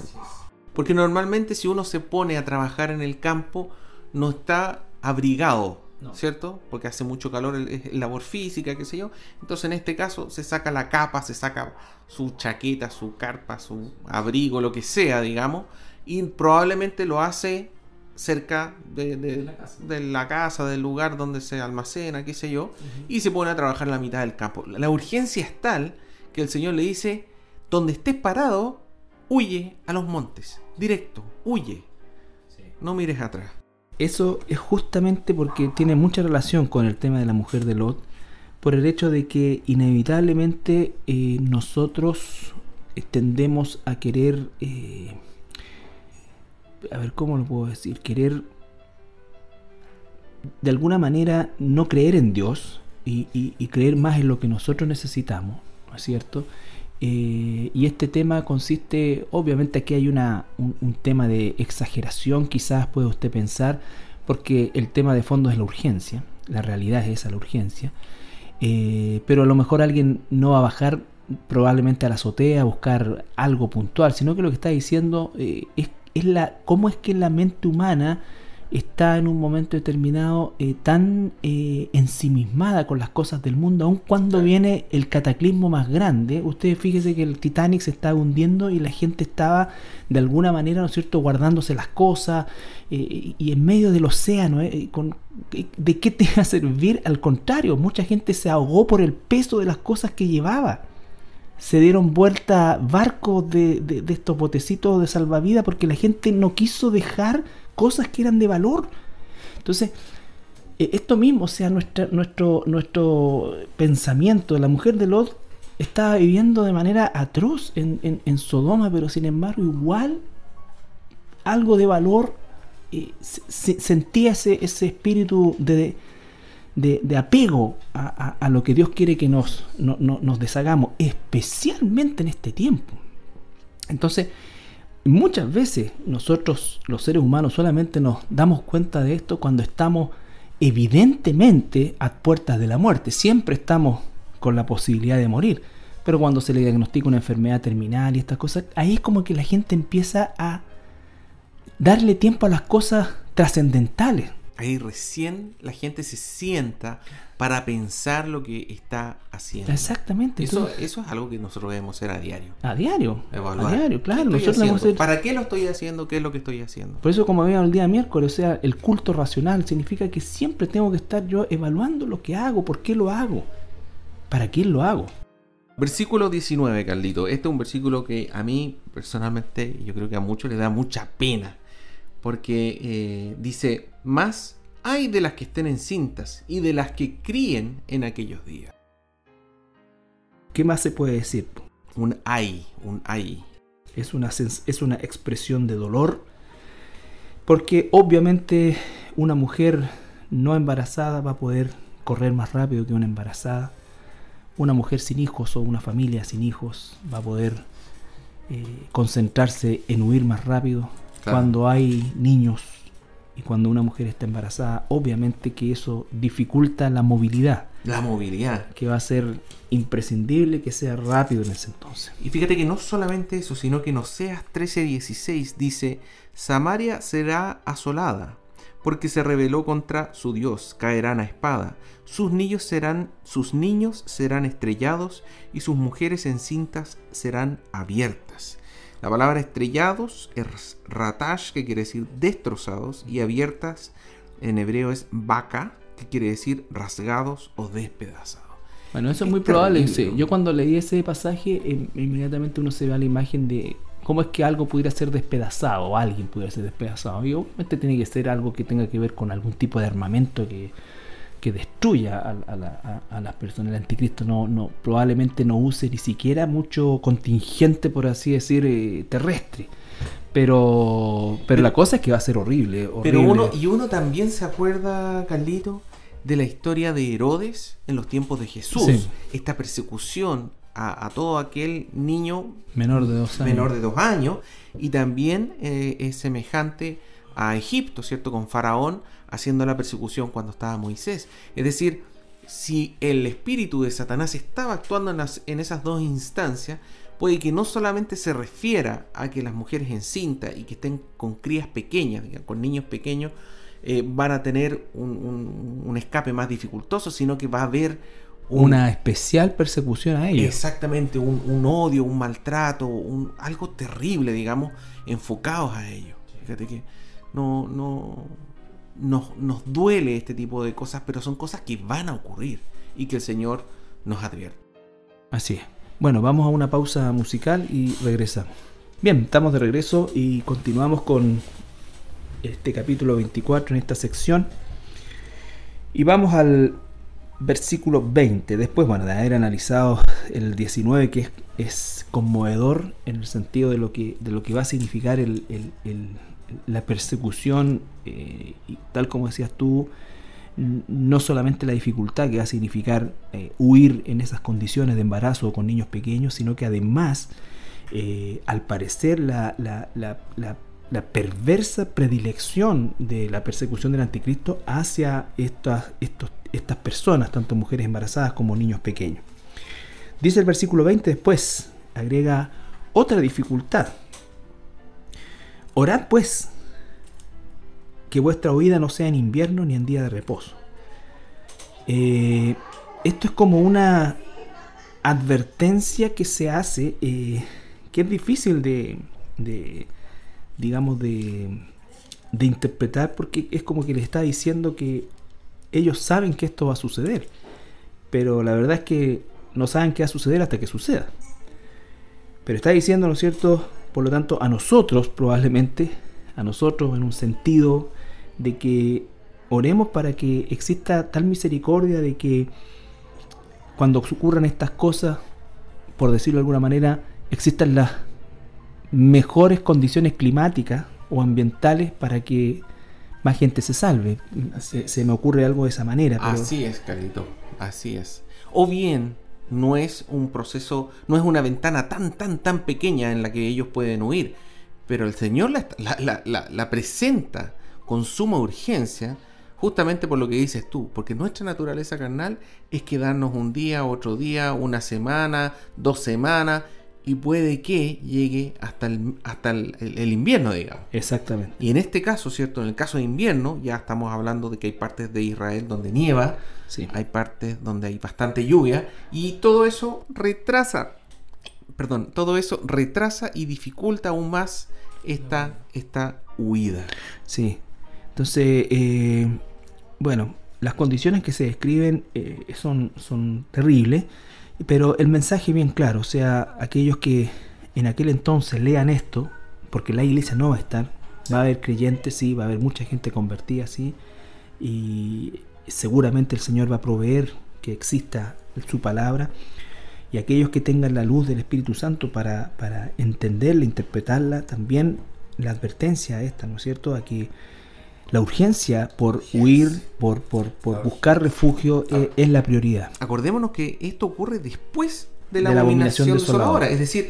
Porque normalmente si uno se pone a trabajar en el campo, no está abrigado, no. ¿cierto? Porque hace mucho calor, es labor física, qué sé yo. Entonces en este caso se saca la capa, se saca su chaqueta, su carpa, su abrigo, lo que sea, digamos, y probablemente lo hace cerca de, de, de, la de, la casa, del lugar donde se almacena, qué sé yo, uh -huh. y se pone a trabajar en la mitad del campo. La urgencia es tal que el Señor le dice, donde estés parado, huye a los montes, directo, huye, sí. no mires atrás. Eso es justamente porque tiene mucha relación con el tema de la mujer de Lot, por el hecho de que inevitablemente eh, nosotros tendemos a querer... Eh, a ver, ¿cómo lo puedo decir? Querer de alguna manera no creer en Dios y, creer más en lo que nosotros necesitamos, ¿no es cierto? Eh, y este tema consiste, obviamente aquí hay una, un, un, tema de exageración, quizás puede usted pensar, porque el tema de fondo es la urgencia, la realidad es esa, la urgencia, eh, pero a lo mejor alguien no va a bajar probablemente a la azotea a buscar algo puntual, sino que lo que está diciendo eh, es es la, cómo es que la mente humana está en un momento determinado eh, tan eh, ensimismada con las cosas del mundo, aun cuando viene el cataclismo más grande. Ustedes fíjense que el Titanic se estaba hundiendo y la gente estaba de alguna manera, ¿no es cierto?, guardándose las cosas eh, y en medio del océano. eh, Con, ¿De qué te va a servir? Al contrario, mucha gente se ahogó por el peso de las cosas que llevaba se dieron vuelta barcos de, de, estos botecitos de salvavidas porque la gente no quiso dejar cosas que eran de valor. Entonces, eh, esto mismo, o sea, nuestra, nuestro, nuestro pensamiento, la mujer de Lot estaba viviendo de manera atroz en, en, Sodoma, pero sin embargo igual algo de valor, eh, se, sentía ese, ese espíritu de, de, apego a, a, lo que Dios quiere que nos, no, no, nos deshagamos, especialmente en este tiempo. Entonces, muchas veces nosotros, los seres humanos, solamente nos damos cuenta de esto cuando estamos evidentemente a puertas de la muerte. Siempre estamos con la posibilidad de morir. Pero cuando se le diagnostica una enfermedad terminal y estas cosas, ahí es como que la gente empieza a darle tiempo a las cosas trascendentales ahí recién la gente se sienta para pensar lo que está haciendo. Exactamente. Eso, eso es algo que nosotros debemos hacer a diario. A diario. Evaluar. A diario, claro. Nosotros debemos hacer... ¿Para qué lo estoy haciendo? ¿Qué es lo que estoy haciendo? Por eso, como habíamos el día miércoles, o sea, el culto racional significa que siempre tengo que estar yo evaluando lo que hago, por qué lo hago, para quién lo hago. Versículo 19, Carlito. Este es un versículo que a mí, personalmente, yo creo que a muchos les da mucha pena. Porque eh, dice, más hay de las que estén encintas y de las que críen en aquellos días. ¿Qué más se puede decir? Un hay, un hay. Es una, es una expresión de dolor, porque obviamente una mujer no embarazada va a poder correr más rápido que una embarazada. Una mujer sin hijos o una familia sin hijos va a poder eh, concentrarse en huir más rápido. Claro. Cuando hay niños y cuando una mujer está embarazada, obviamente que eso dificulta la movilidad. La movilidad. Que va a ser imprescindible que sea rápido en ese entonces. Y fíjate que no solamente eso, sino que en Oseas 13:16 dice, Samaria será asolada porque se rebeló contra su Dios, caerán a espada. Sus niños serán, sus niños serán estrellados y sus mujeres encintas serán abiertas. La palabra estrellados es ratash, que quiere decir destrozados, y abiertas en hebreo es baka, que quiere decir rasgados o despedazados. Bueno, eso es, muy probable. Yo cuando leí ese pasaje, em, inmediatamente uno se ve la imagen de cómo es que algo pudiera ser despedazado, o alguien pudiera ser despedazado. Y obviamente tiene que ser algo que tenga que ver con algún tipo de armamento que, destruya a, las personas. El anticristo no, no, probablemente no use ni siquiera mucho contingente, por así decir, eh, terrestre. Pero, pero, la cosa es que va a ser horrible, Pero uno, y uno también se acuerda, Carlito, de la historia de Herodes en los tiempos de Jesús. Esta persecución a, todo aquel niño menor de dos años, menor de dos años y también eh, es semejante a Egipto, ¿cierto? Con Faraón haciendo la persecución cuando estaba Moisés. Es decir, si el espíritu de Satanás estaba actuando en, en esas dos instancias, puede que no solamente se refiera a que las mujeres encintas y que estén con crías pequeñas, con niños pequeños, eh, van a tener un, escape más dificultoso, sino que va a haber una especial persecución a ellos. Exactamente, un, odio, un maltrato, un, algo terrible, digamos, enfocados a ellos. Fíjate que no, no nos, nos duele este tipo de cosas, pero son cosas que van a ocurrir y que el Señor nos advierte. Así es. Bueno, vamos a una pausa musical y regresamos. Bien, estamos de regreso y continuamos con este capítulo 24 en esta sección. Y vamos al versículo 20. Después, bueno, de haber analizado el 19, que es, conmovedor en el sentido de lo que, de lo que va a significar el, la persecución, eh, y tal como decías tú, no solamente la dificultad que va a significar eh, huir en esas condiciones de embarazo con niños pequeños, sino que además, eh, al parecer, la, la, la, la perversa predilección de la persecución del anticristo hacia estas, estas personas, tanto mujeres embarazadas como niños pequeños. Dice el versículo 20 después, agrega otra dificultad. Orad pues que vuestra huida no sea en invierno ni en día de reposo. Eh, esto es como una advertencia que se hace, eh, que es difícil de, digamos, de, de interpretar porque es como que le está diciendo que ellos saben que esto va a suceder, pero la verdad es que no saben qué va a suceder hasta que suceda. Pero está diciendo, ¿no es cierto? Por lo tanto, a nosotros probablemente, a nosotros en un sentido de que oremos para que exista tal misericordia de que cuando ocurran estas cosas, por decirlo de alguna manera, existan las mejores condiciones climáticas o ambientales para que más gente se salve. Se, me ocurre algo de esa manera. Así es, Carlito, así es. O bien no es un proceso, no es una ventana tan, tan, tan pequeña en la que ellos pueden huir, pero el Señor la, presenta con suma urgencia justamente por lo que dices tú, porque nuestra naturaleza carnal es quedarnos un día, otro día, una semana, dos semanas, y puede que llegue hasta el, hasta el, invierno, digamos. Exactamente. Y en este caso, ¿cierto? En el caso de invierno, ya estamos hablando de que hay partes de Israel donde nieva, sí. hay partes donde hay bastante lluvia, y todo eso retrasa, perdón, todo eso retrasa y dificulta aún más esta, esta huida. Sí. Entonces, eh, bueno, las condiciones que se describen eh, son, son terribles. Pero el mensaje bien claro, o sea, aquellos que en aquel entonces lean esto, porque la iglesia no va a estar, va a haber creyentes, sí, va a haber mucha gente convertida, sí, y seguramente el Señor va a proveer que exista su palabra, y aquellos que tengan la luz del Espíritu Santo para, para entenderla, interpretarla, también la advertencia esta, ¿no es cierto?, a que la urgencia por huir, por, por, buscar refugio eh, es la prioridad. Acordémonos que esto ocurre después de la, abominación, abominación Es decir,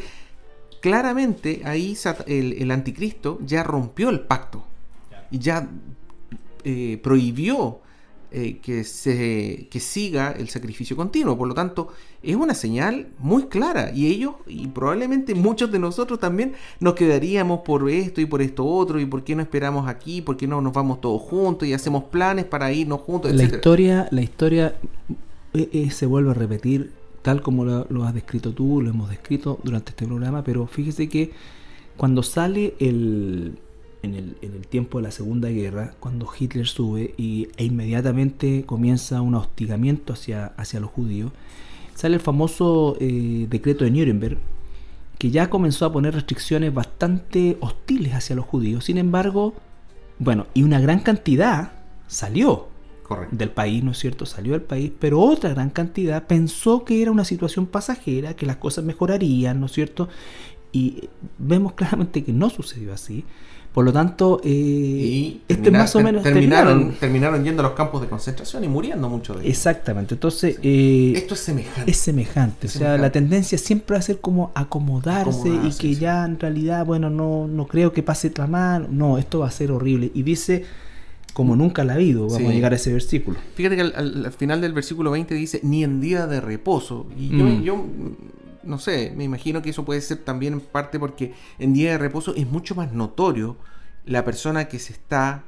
claramente ahí el, anticristo ya rompió el pacto y ya eh, prohibió eh, que, se, que siga el sacrificio continuo. Por lo tanto, es una señal muy clara y ellos, y probablemente muchos de nosotros también, nos quedaríamos por esto y por esto otro, y por qué no esperamos aquí, por qué no nos vamos todos juntos y hacemos planes para irnos juntos, La historia, la historia eh, eh, se vuelve a repetir tal como lo, lo, has descrito tú, lo hemos descrito durante este programa, pero fíjese que cuando sale el, en el, tiempo de la Segunda Guerra, cuando Hitler sube y, e inmediatamente comienza un hostigamiento hacia, hacia los judíos, sale el famoso eh, decreto de Nuremberg, que ya comenzó a poner restricciones bastante hostiles hacia los judíos. Sin embargo, bueno, y una gran cantidad salió del país, ¿no es cierto? Salió del país, pero otra gran cantidad pensó que era una situación pasajera, que las cosas mejorarían, ¿no es cierto? Y vemos claramente que no sucedió así. Por lo tanto, eh, este más o menos terminaron, terminaron, yendo a los campos de concentración y muriendo mucho de ellos. Exactamente. Entonces, eh, esto es semejante. Es semejante. o sea, la tendencia siempre va a ser como acomodarse, y que ya en realidad, bueno, no, no creo que pase otra mano. No, esto va a ser horrible. Y dice, como nunca la ha habido, vamos a llegar a ese versículo. Fíjate que al, final del versículo 20 dice, ni en día de reposo. Y yo, mm. yo no sé, me imagino que eso puede ser también en parte porque en día de reposo es mucho más notorio la persona que se está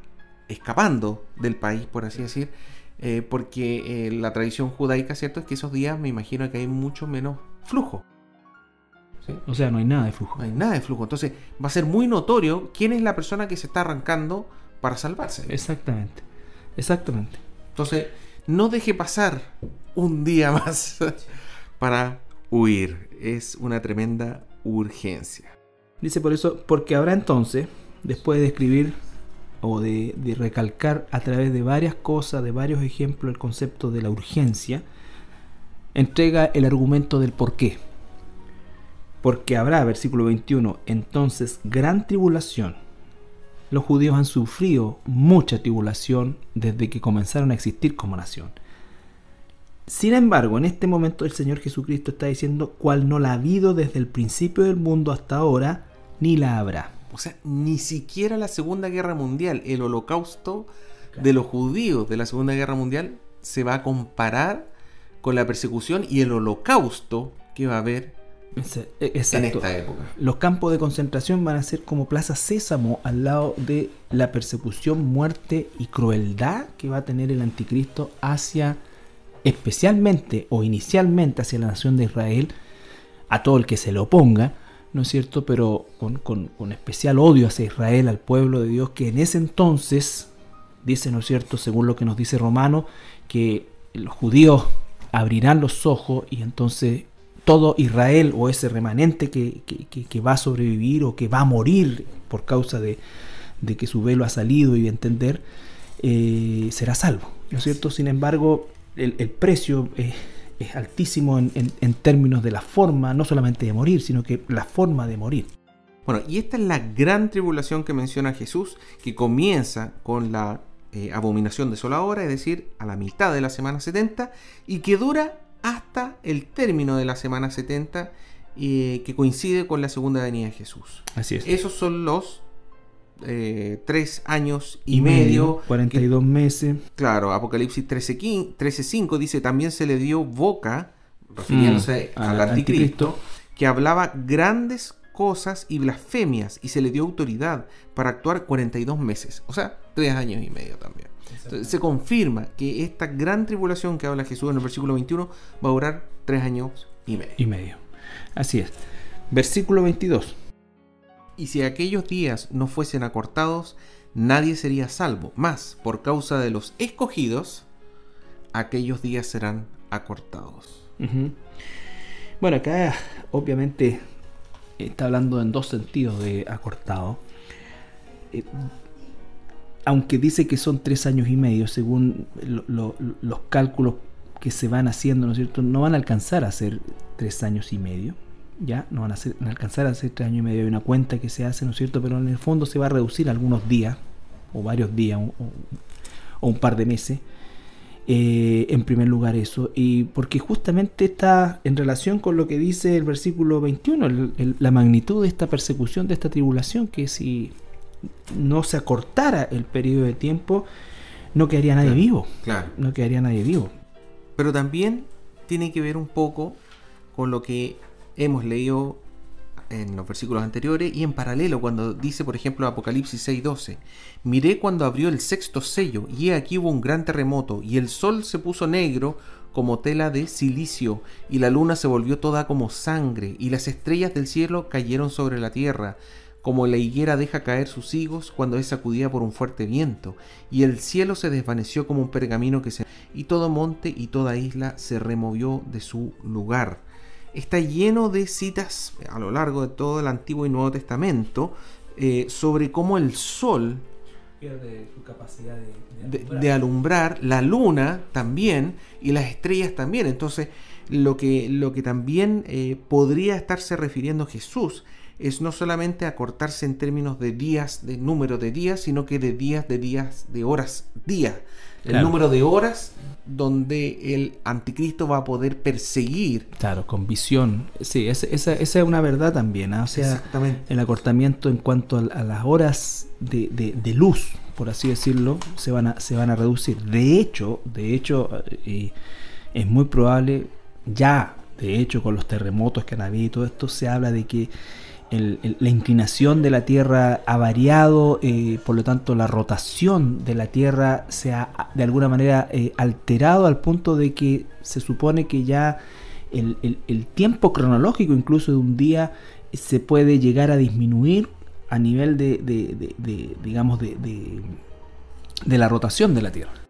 escapando del país, por así decir, eh, porque eh, la tradición judaica, ¿cierto? Es que esos días me imagino que hay mucho menos flujo. O sea, no hay nada de flujo. No hay nada de flujo. Entonces va a ser muy notorio quién es la persona que se está arrancando para salvarse. Exactamente. Exactamente. Entonces, no deje pasar un día más para huir. Es una tremenda urgencia. Dice por eso, porque habrá entonces, después de escribir o de, recalcar a través de varias cosas, de varios ejemplos, el concepto de la urgencia, entrega el argumento del por qué. Porque habrá, versículo 21, entonces gran tribulación. Los judíos han sufrido mucha tribulación desde que comenzaron a existir como nación. Sin embargo, en este momento el Señor Jesucristo está diciendo cuál no la ha habido desde el principio del mundo hasta ahora, ni la habrá. O sea, ni siquiera la Segunda Guerra Mundial, el holocausto de los judíos de la Segunda Guerra Mundial se va a comparar con la persecución y el holocausto que va a haber e, en esta época. Los campos de concentración van a ser como Plaza Sésamo al lado de la persecución, muerte y crueldad que va a tener el anticristo hacia especialmente o inicialmente hacia la nación de Israel, a todo el que se le oponga, ¿no es cierto? Pero con, especial odio hacia Israel, al pueblo de Dios, que en ese entonces, dice, ¿no es cierto?, según lo que nos dice Romano, que los judíos abrirán los ojos y entonces todo Israel o ese remanente que, va a sobrevivir o que va a morir por causa de, que su velo ha salido y de entender, eh, será salvo, ¿no es cierto? Sin embargo, el, precio es, altísimo en, términos de la forma, no solamente de morir, sino que la forma de morir. Bueno, y esta es la gran tribulación que menciona Jesús, que comienza con la eh, abominación de sola hora, es decir, a la mitad de la semana 70, y que dura hasta el término de la semana 70, eh, que coincide con la segunda venida de Jesús. Así es. Esos son los eh, tres años y, medio, 42 meses. Claro, Apocalipsis 13.5 dice, también se le dio boca, refiriéndose mm, al anticristo, que hablaba grandes cosas y blasfemias y se le dio autoridad para actuar 42 meses, o sea, tres años y medio también. Entonces, se confirma que esta gran tribulación que habla Jesús en el versículo 21 va a durar tres años y medio. Y medio. Así es. Versículo 22. Y si aquellos días no fuesen acortados, nadie sería salvo. Más, por causa de los escogidos, aquellos días serán acortados. Bueno, acá obviamente está hablando en dos sentidos de acortado. Eh, aunque dice que son tres años y medio, según los cálculos que se van haciendo, ¿no es cierto? No van a alcanzar a ser tres años y medio ya no van a, alcanzar a ser tres años y medio. Hay una cuenta que se hace, ¿no es cierto? Pero en el fondo se va a reducir algunos días, o varios días, o, un par de meses. Eh, en primer lugar eso, y porque justamente está en relación con lo que dice el versículo 21, la magnitud de esta persecución, de esta tribulación, que si no se acortara el periodo de tiempo, no quedaría nadie vivo. Claro. No quedaría nadie vivo. Pero también tiene que ver un poco con lo que hemos leído en los versículos anteriores y en paralelo cuando dice, por ejemplo, Apocalipsis 6:12, miré cuando abrió el sexto sello y aquí hubo un gran terremoto y el sol se puso negro como tela de silicio y la luna se volvió toda como sangre y las estrellas del cielo cayeron sobre la tierra como la higuera deja caer sus higos cuando es sacudida por un fuerte viento, y el cielo se desvaneció como un pergamino que se... y todo monte y toda isla se removió de su lugar está lleno de citas a lo largo de todo el Antiguo y Nuevo Testamento eh, sobre cómo el sol pierde su capacidad de, alumbrar. la luna también y las estrellas también. Entonces, lo que, lo que también eh, podría estarse refiriendo Jesús es no solamente acortarse en términos de días, de número de días, sino que de días, de días, de horas, día. El número de horas donde el anticristo va a poder perseguir. Claro, con visión. Sí, esa, esa, esa es una verdad también. ¿ah? O sea, el acortamiento en cuanto a, las horas de, de, luz, por así decirlo, se van a, se van a reducir. De hecho, de hecho, eh, es muy probable, ya, de hecho, con los terremotos que han habido y todo esto, se habla de que la inclinación de la Tierra ha variado, eh, por lo tanto la rotación de la Tierra se ha de alguna manera eh, alterado al punto de que se supone que ya el, tiempo cronológico incluso de un día se puede llegar a disminuir a nivel de, de digamos, de, de la rotación de la Tierra.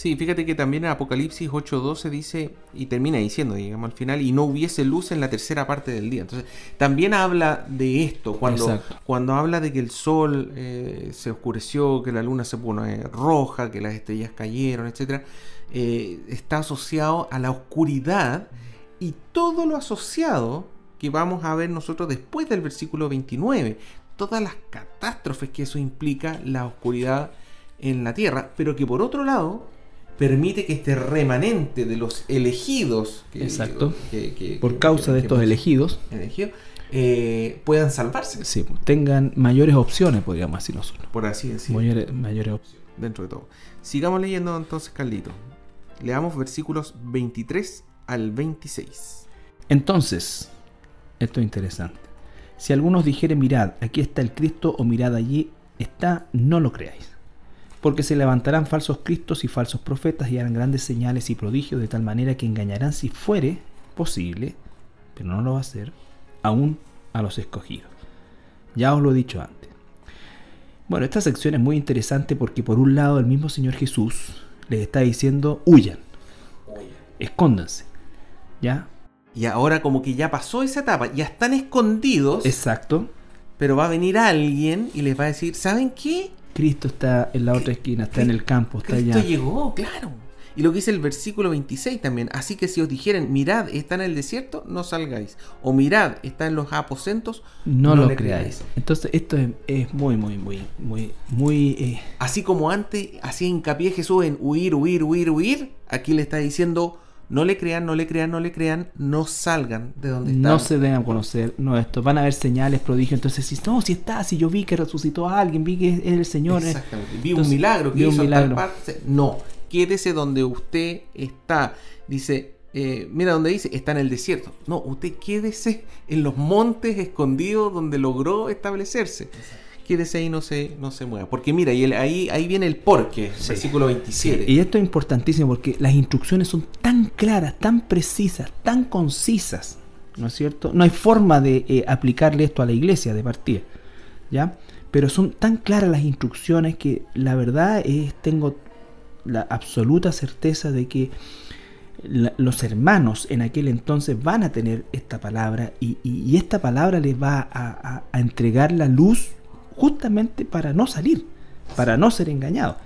Sí, fíjate que también en Apocalipsis 8.12 dice, y termina diciendo, digamos al final, y no hubiese luz en la tercera parte del día. Entonces, también habla de esto, cuando, cuando habla de que el sol eh, se oscureció, que la luna se pone roja, que las estrellas cayeron, etc., eh, está asociado a la oscuridad y todo lo asociado que vamos a ver nosotros después del versículo 29, todas las catástrofes que eso implica, la oscuridad en la tierra, pero que por otro lado permite que este remanente de los elegidos, Exacto. por causa de estos elegidos, eh, puedan salvarse. Sí, tengan mayores opciones, podríamos decir nosotros. Por así decirlo. Mayores, opciones. Dentro de todo. Sigamos leyendo entonces, Carlito. Leamos versículos 23 al 26. Entonces, esto es interesante. Si algunos dijeren, mirad, aquí está el Cristo, o mirad allí está, no lo creáis porque se levantarán falsos cristos y falsos profetas y harán grandes señales y prodigios de tal manera que engañarán si fuere posible, pero no lo va a hacer, aún a los escogidos. Ya os lo he dicho antes. Bueno, esta sección es muy interesante porque por un lado el mismo Señor Jesús les está diciendo, huyan, escóndanse, ¿ya? Y ahora como que ya pasó esa etapa, ya están escondidos. Exacto. Pero va a venir alguien y les va a decir, ¿saben qué? Cristo está en la otra esquina, está en el campo, está Cristo allá. llegó, claro. Y lo que dice el versículo 26 también. Así que si os dijeren, mirad, está en el desierto, no salgáis. O mirad, está en los aposentos, no, lo creáis. Entonces, esto es, muy, muy, muy, muy, muy. Eh, Así como antes hacía hincapié Jesús en huir, huir, huir, huir, aquí le está diciendo no le crean, no le crean, no le crean, no salgan de donde están. No se den a conocer, no esto, van a haber señales, prodigios, entonces si no, si está, si yo vi que resucitó a alguien, vi que es el Señor. Eh". Exactamente, vi un milagro que hizo un milagro. parte. No, quédese donde usted está. Dice, eh, mira donde dice, está en el desierto. No, usted quédese en los montes escondidos donde logró establecerse. Exacto quédese ahí no se, no se mueva. Porque mira, y ahí, ahí viene el porqué, versículo 27. Y esto es importantísimo porque las instrucciones son tan claras, tan precisas, tan concisas, ¿no es cierto? No hay forma de eh, aplicarle esto a la iglesia de partida, ¿ya? Pero son tan claras las instrucciones que la verdad es, tengo la absoluta certeza de que los hermanos en aquel entonces van a tener esta palabra y, esta palabra les va a, a entregar la luz justamente para no salir, para no ser engañado.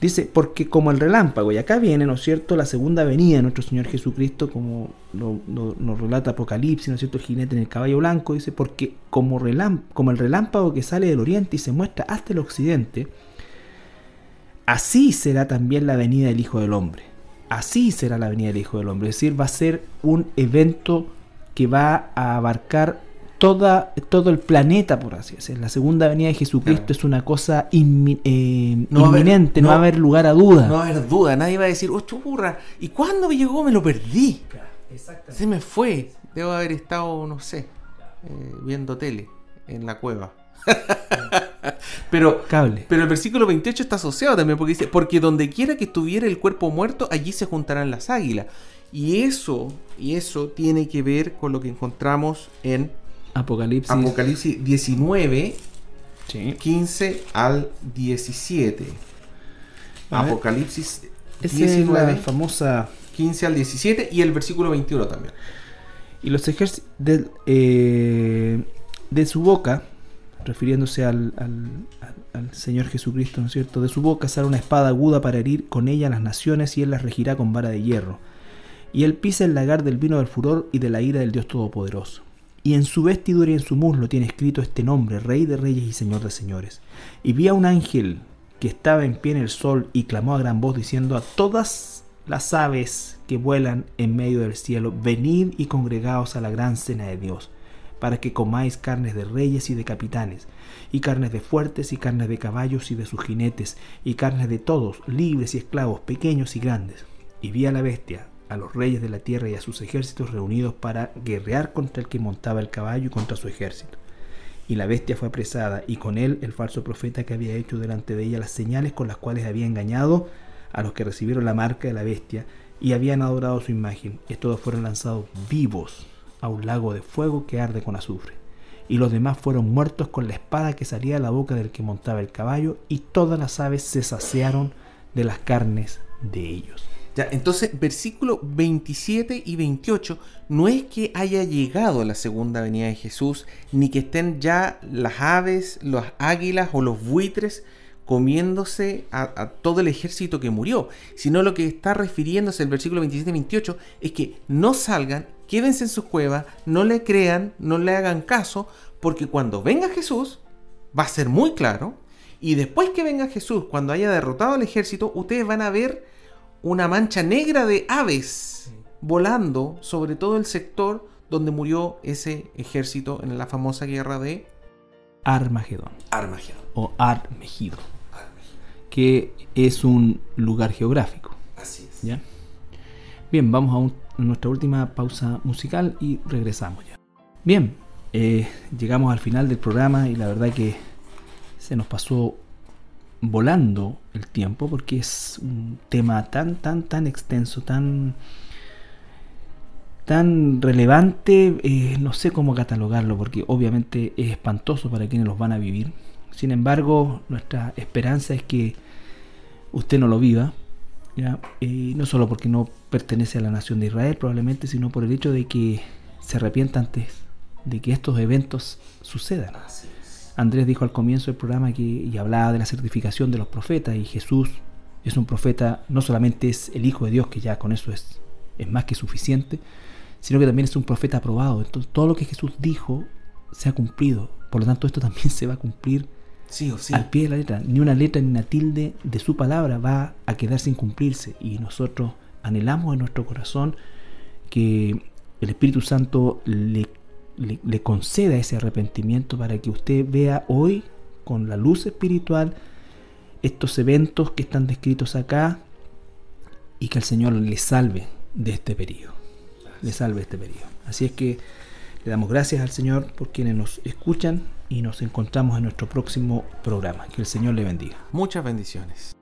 Dice, porque como el relámpago, y acá viene, ¿no es cierto?, la segunda venida de nuestro Señor Jesucristo, como nos relata Apocalipsis, ¿no es cierto?, el jinete en el caballo blanco, dice, porque como, como el relámpago que sale del oriente y se muestra hasta el occidente, así será también la venida del Hijo del Hombre. Así será la venida del Hijo del Hombre. Es decir, va a ser un evento que va a abarcar toda, todo el planeta, por así decirlo. La segunda venida de Jesucristo es una cosa eh, inminente, no, va a haber lugar a duda. No va a haber duda, nadie va a decir, oh, churra, ¿y cuándo me llegó? Me lo perdí. Se me fue. Debo haber estado, no sé, eh, viendo tele en la cueva. pero, Cable. pero el versículo 28 está asociado también porque dice, porque donde quiera que estuviera el cuerpo muerto, allí se juntarán las águilas. Y eso, y eso tiene que ver con lo que encontramos en Apocalipsis, Apocalipsis 19, 15 al 17. Apocalipsis 19, famosa 15 al 17 y el versículo 21 también. Y los ejércitos de, eh, de su boca refiriéndose al, Señor Jesucristo, ¿no es cierto? De su boca sale una espada aguda para herir con ella a las naciones y él las regirá con vara de hierro. Y él pisa el lagar del vino del furor y de la ira del Dios Todopoderoso. Y en su vestidura y en su muslo tiene escrito este nombre, Rey de Reyes y Señor de Señores. Y vi a un ángel que estaba en pie en el sol y clamó a gran voz diciendo a todas las aves que vuelan en medio del cielo, venid y congregaos a la gran cena de Dios para que comáis carnes de reyes y de capitanes, y carnes de fuertes y carnes de caballos y de sus jinetes, y carnes de todos, libres y esclavos, pequeños y grandes. Y vi a la bestia, a los reyes de la tierra y a sus ejércitos reunidos para guerrear contra el que montaba el caballo y contra su ejército. Y la bestia fue apresada, y con él el falso profeta que había hecho delante de ella las señales con las cuales había engañado a los que recibieron la marca de la bestia y habían adorado su imagen. Y todos fueron lanzados vivos a un lago de fuego que arde con azufre. Y los demás fueron muertos con la espada que salía de la boca del que montaba el caballo, y todas las aves se saciaron de las carnes de ellos. Entonces, versículo 27 y 28 no es que haya llegado la segunda venida de Jesús, ni que estén ya las aves, las águilas o los buitres comiéndose a, a, todo el ejército que murió, sino lo que está refiriéndose el versículo 27 y 28 es que no salgan quédense en sus cuevas, no le crean, no le hagan caso, porque cuando venga Jesús, va a ser muy claro, y después que venga Jesús, cuando haya derrotado al ejército, ustedes van a ver una mancha negra de aves volando sobre todo el sector donde murió ese ejército en la famosa guerra de Armagedón. Armagedón. O Armegido. Que es un lugar geográfico. Así es. ¿Ya? Bien, vamos a un nuestra última pausa musical y regresamos ya. Bien, eh, llegamos al final del programa y la verdad que se nos pasó volando el tiempo porque es un tema tan, tan, tan extenso, tan, tan relevante, eh, no sé cómo catalogarlo porque obviamente es espantoso para quienes los van a vivir. Sin embargo, nuestra esperanza es que usted no lo viva, y no solo porque no pertenece a la nación de Israel probablemente, sino por el hecho de que se arrepienta antes de que estos eventos sucedan. Andrés dijo al comienzo del programa que y hablaba de la certificación de los profetas y Jesús es un profeta, no solamente es el Hijo de Dios, que ya con eso es, es más que suficiente, sino que también es un profeta aprobado. Entonces todo lo que Jesús dijo se ha cumplido. Por lo tanto, esto también se va a cumplir Sí o sí. Al pie de la letra. Ni una letra ni una tilde de su palabra va a quedar sin cumplirse. Y nosotros anhelamos en nuestro corazón que el Espíritu Santo le, conceda ese arrepentimiento para que usted vea hoy con la luz espiritual estos eventos que están descritos acá y que el Señor le salve de este periodo. Le salve este periodo. Así es que le damos gracias al Señor por quienes nos escuchan y nos encontramos en nuestro próximo programa. Que el Señor le bendiga. Muchas bendiciones.